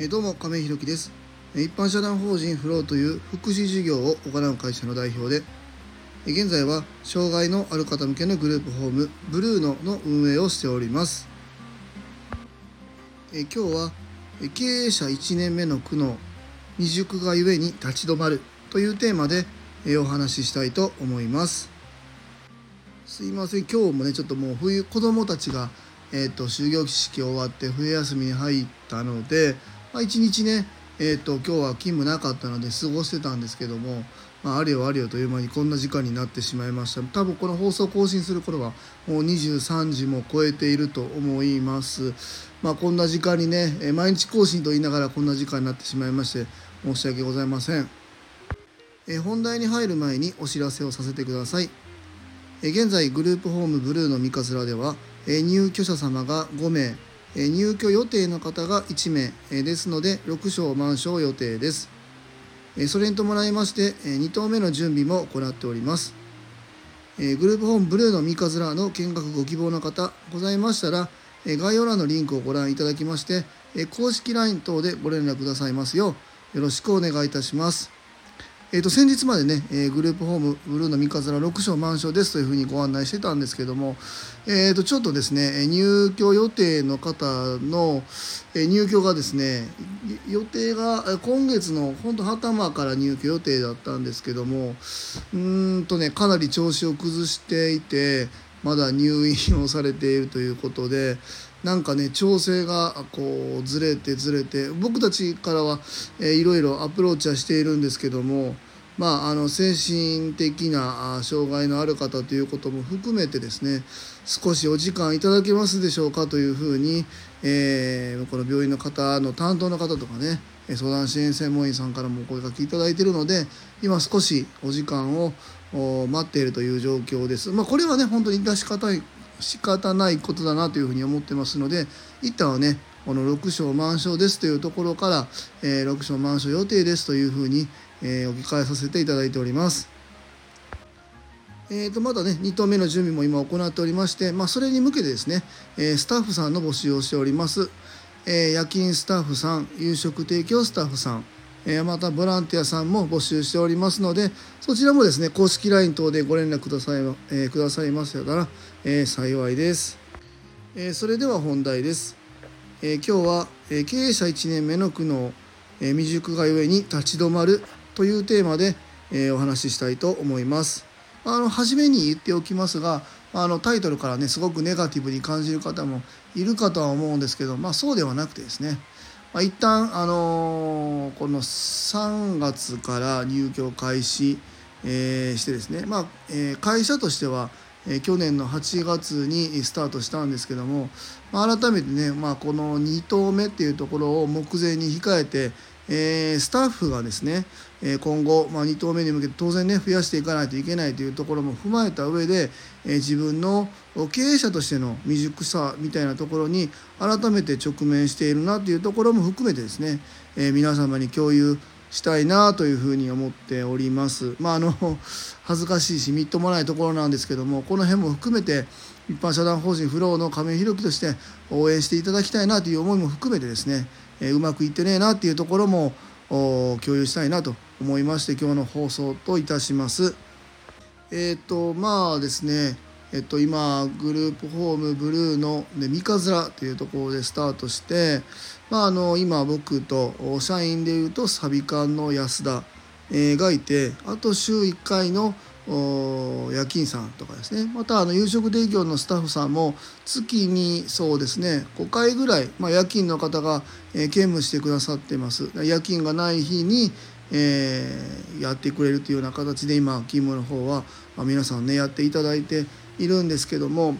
えどうも亀井ひろきです。一般社団法人フローという福祉事業を行う会社の代表で現在は障害のある方向けのグループホームブルーノの運営をしております。え今日は経営者1年目の苦悩未熟がゆえに立ち止まるというテーマでお話ししたいと思います。すいません。今日もねちょっともう冬子供たちがえー、と終業式終わって冬休みに入ったので、まあ、一日ね、えー、と今日は勤務なかったので過ごしてたんですけども、まあ、あれよあれよという間にこんな時間になってしまいました。多分この放送更新する頃はもう23時も超えていると思います。まあこんな時間にねえ毎日更新と言いながらこんな時間になってしまいまして申し訳ございません。え本題に入る前にお知らせをさせてください。え現在グループホームブルーの三日面ではえ入居者様が5名入居予定の方が1名ですので6床満床予定です。それに伴いまして2棟目の準備も行っております。グループホームブルーの三日面の見学ご希望の方ございましたら概要欄のリンクをご覧いただきまして公式 LINE 等でご連絡くださいますようよろしくお願いいたします。えー、と先日までね、えーグループホームブルーの三日面6床満床ですというふうにご案内してたんですけども、えー、とちょっとですね入居予定の方の、えー入居がですね予定が今月の本当頭から入居予定だったんですけどもうんとねかなり調子を崩していてまだ入院をされているということでなんかね調整がこうずれてずれて僕たちからは、えーいろいろアプローチはしているんですけどもまああの精神的な障害のある方ということも含めてですね少しお時間いただけますでしょうかというふうに、えーこの病院の方の担当の方とかね相談支援専門員さんからもお声かけいただいているので今少しお時間を待っているという状況です。まあ、これはね本当に致し方仕方ないことだなというふうに思ってますので一旦はねこの6床満床ですというところから、えー6床満床予定ですというふうに、えー、置き換えさせていただいております。えー、とまだね2棟目の準備も今行っておりまして、まあ、それに向けてですね、えスタッフさんの募集をしております、え夜勤スタッフさん夕食提供スタッフさん、えーまたボランティアさんも募集しておりますのでそちらもですね公式 LINE 等でご連絡ください,、えーくださいましたら、えー幸いです、えーそれでは本題です、えー今日は、えー経営者1年目の苦悩、えー未熟がゆえに立ち止まるというテーマで、えーお話ししたいと思います。あの初めに言っておきますがあのタイトルからねすごくネガティブに感じる方もいるかとは思うんですけど、まあ、そうではなくてですね、まあ、一旦、あのーこの3月から入居開始、えーしてですね、まあえー会社としては、えー去年の8月にスタートしたんですけども、まあ、改めてね、まあ、この2棟目っていうところを目前に控えて、えースタッフがですね、えー今後、まあ、2棟目に向けて当然ね増やしていかないといけないというところも踏まえた上で、えー自分の経営者としての未熟さみたいなところに改めて直面しているなというところも含めてですね、え皆様に共有したいなというふうに思っております。まああの恥ずかしいしみっともないところなんですけどもこの辺も含めて一般社団法人フローの亀井宏樹として応援していただきたいなという思いも含めてですね、えーうまくいってねえなっていうところも共有したいなと思いまして今日の放送といたします。えっ、とまあですねえっと、今グループホームブルーの、ね、三日面というところでスタートして、まあ、あの今僕と社員でいうとサビ館の安田、えーがいてあと週1回の夜勤さんとかですね。またあの夕食提供のスタッフさんも月にそうですね5回ぐらい、まあ、夜勤の方が、えー兼務してくださってます。夜勤がない日に、えーやってくれるというような形で今勤務の方は、まあ、皆さんねやっていただいているんですけども。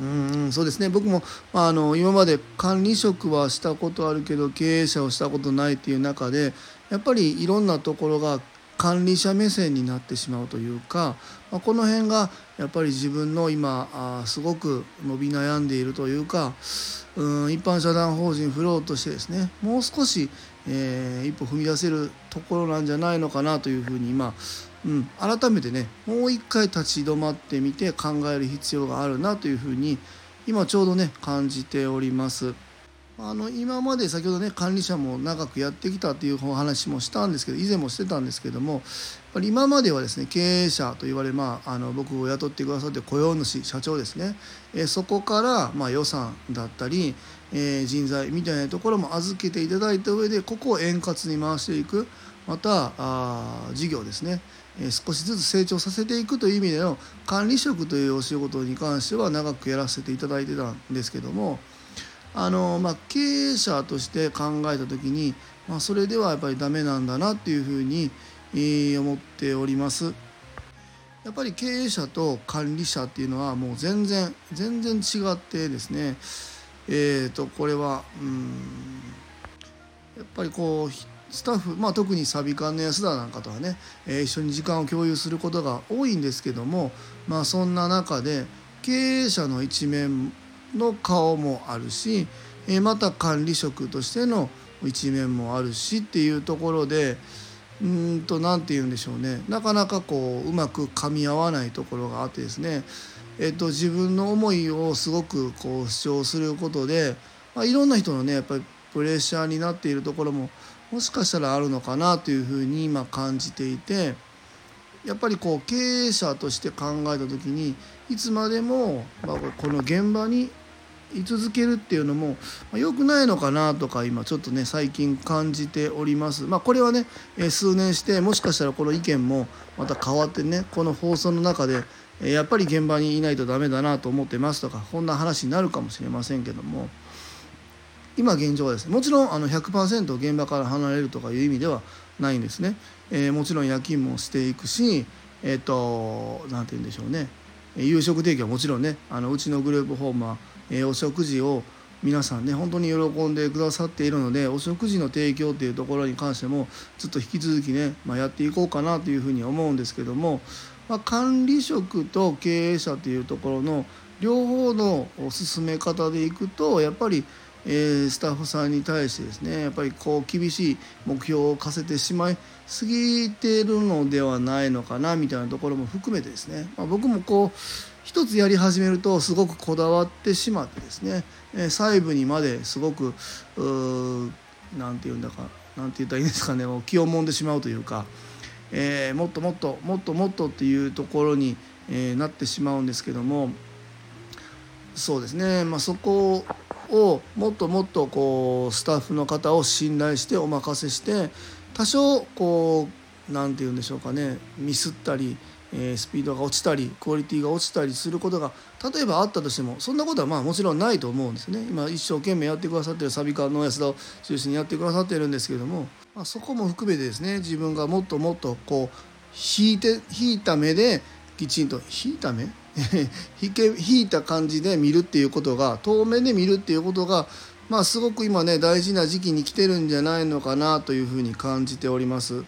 うんそうですね。僕も、まあ、あの今まで管理職はしたことあるけど経営者をしたことないっていう中でやっぱりいろんなところが管理者目線になってしまうというか、まあ、この辺がやっぱり自分の今あすごく伸び悩んでいるというかうん一般社団法人フローとしてですねもう少し、えー一歩踏み出せるところなんじゃないのかなというふうに今、うん、改めてねもう一回立ち止まってみて考える必要があるなというふうに今ちょうどね感じております。あの今まで先ほどね管理者も長くやってきたっていうお話もしたんですけど以前もしてたんですけどもやっぱり今まではですね経営者と言われ、まあ、あの僕を雇ってくださって雇用主社長ですね、えそこから、まあ、予算だったり、えー、人材みたいなところも預けていただいた上でここを円滑に回していく。またあ事業ですね。少しずつ成長させていくという意味での管理職というお仕事に関しては長くやらせていただいてたんですけどもあの、まあ、経営者として考えた時に、まあ、それではやっぱりダメなんだなっていうふうに、えー、思っております。やっぱり経営者と管理者っていうのはもう全然全然違ってですねえーとこれはうんやっぱりこうスタッフ、まあ、特にサビ館の安田なんかとはね、えー、一緒に時間を共有することが多いんですけども、まあ、そんな中で経営者の一面の顔もあるしまた管理職としての一面もあるしっていうところでうんと何て言うんでしょうね。なかなかこううまく噛み合わないところがあってですね、えっと、自分の思いをすごくこう主張することで、まあ、いろんな人のねやっぱりプレッシャーになっているところももしかしたらあるのかなというふうに今感じていてやっぱりこう経営者として考えた時にいつまでも、まあ、この現場に居続けるっていうのも良くないのかなとか今ちょっとね最近感じております。まあ、これはね数年してもしかしたらこの意見もまた変わってねこの放送の中でやっぱり現場にいないとダメだなと思ってますとかこんな話になるかもしれませんけども今現状はですねもちろんあの100%現場から離れるとかいう意味ではないんですね。えー、もちろん夜勤もしていくしえっ、ー、と何て言うんでしょうね夕食提供はもちろんねあのうちのグループホームはえお食事を皆さんね本当に喜んでくださっているのでお食事の提供っていうところに関してもずっと引き続きね、まあ、やっていこうかなというふうに思うんですけども、まあ、管理職と経営者というところの両方の進め方でいくとやっぱり、えー、スタッフさんに対してですねやっぱりこう厳しい目標を課せてしまいすぎてるのではないのかなみたいなところも含めてですね、まあ、僕もこう一つやり始めるとすごくこだわってしまってですね、え細部にまですごく何て言うんだか何て言ったらいいんですかね気をもんでしまうというか、えー、もっともっともっともっとっていうところに、え、なってしまうんですけどもそうですね、まあ、そこをもっともっとこうスタッフの方を信頼してお任せして多少こう何て言うんでしょうかねミスったりえスピードが落ちたりクオリティが落ちたりすることが例えばあったとしてもそんなことはまあもちろんないと思うんですね今一生懸命やってくださってるサビカの安田を中心にやってくださってるんですけども、まあ、そこも含めてですね自分がもっともっとこう引いて引いた目できちんと引いた目？引け引いた感じで見るっていうことが遠目で見るっていうことがまあすごく今ね大事な時期に来てるんじゃないのかなというふうに感じております。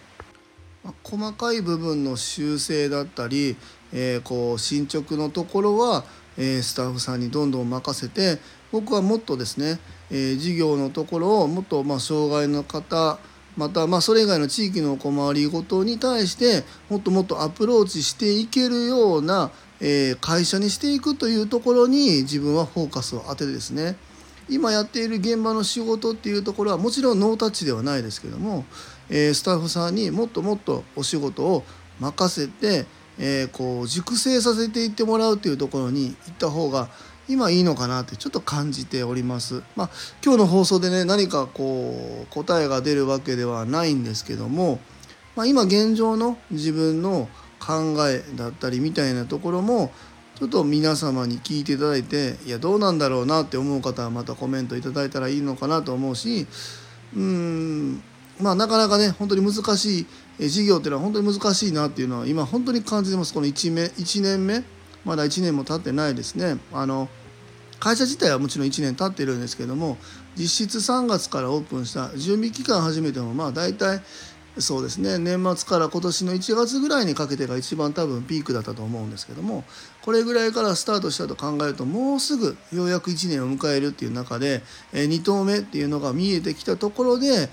細かい部分の修正だったり、えー、こう進捗のところは、えー、スタッフさんにどんどん任せて僕はもっとですね、えー、事業のところをもっとまあ障害の方またまあそれ以外の地域のお困りごとに対してもっともっとアプローチしていけるような、え会社にしていくというところに自分はフォーカスを当ててですね。今やっている現場の仕事っていうところはもちろんノータッチではないですけどもえスタッフさんにもっともっとお仕事を任せて、え、こう熟成させていってもらうというところに行った方が今いいのかなってちょっと感じております。まあ、今日の放送でね何かこう答えが出るわけではないんですけども、まあ、今現状の自分の考えだったりみたいなところもちょっと皆様に聞いていただいていやどうなんだろうなって思う方はまたコメントいただいたらいいのかなと思うしうーんまあ、なかなかね本当に難しい事業っていうのは本当に難しいなっていうのは今本当に感じてます。この 1, 目1年目まだ1年も経ってないですね。あの会社自体はもちろん1年経ってるんですけども実質3月からオープンした準備期間始めてもまあ大体そうですね年末から今年の1月ぐらいにかけてが一番多分ピークだったと思うんですけどもこれぐらいからスタートしたと考えるともうすぐようやく1年を迎えるっていう中で2投目っていうのが見えてきたところで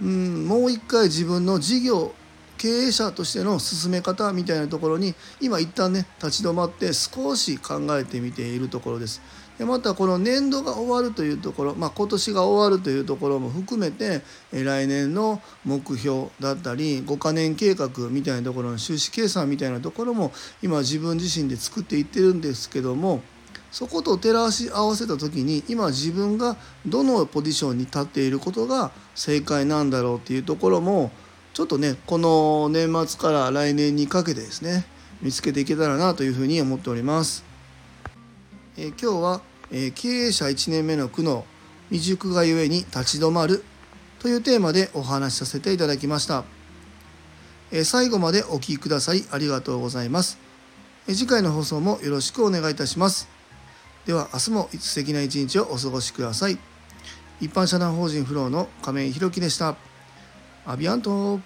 うんもう一回自分の事業経営者としての進め方みたいなところに今一旦ね立ち止まって少し考えてみているところです。でまたこの年度が終わるというところ、まあ、今年が終わるというところも含めて来年の目標だったり5カ年計画みたいなところの収支計算みたいなところも今自分自身で作っていってるんですけどもそこと照らし合わせた時に今自分がどのポジションに立っていることが正解なんだろうっていうところもちょっとねこの年末から来年にかけてですね見つけていけたらなというふうに思っております。えー、今日は、えー、経営者1年目の苦悩未熟がゆえに立ち止まるというテーマでお話しさせていただきました。えー、最後までお聴きくださいありがとうございます。次回の放送もよろしくお願いいたします。では明日も素敵な一日をお過ごしください。一般社団法人フローの亀井宏樹でした。アビアント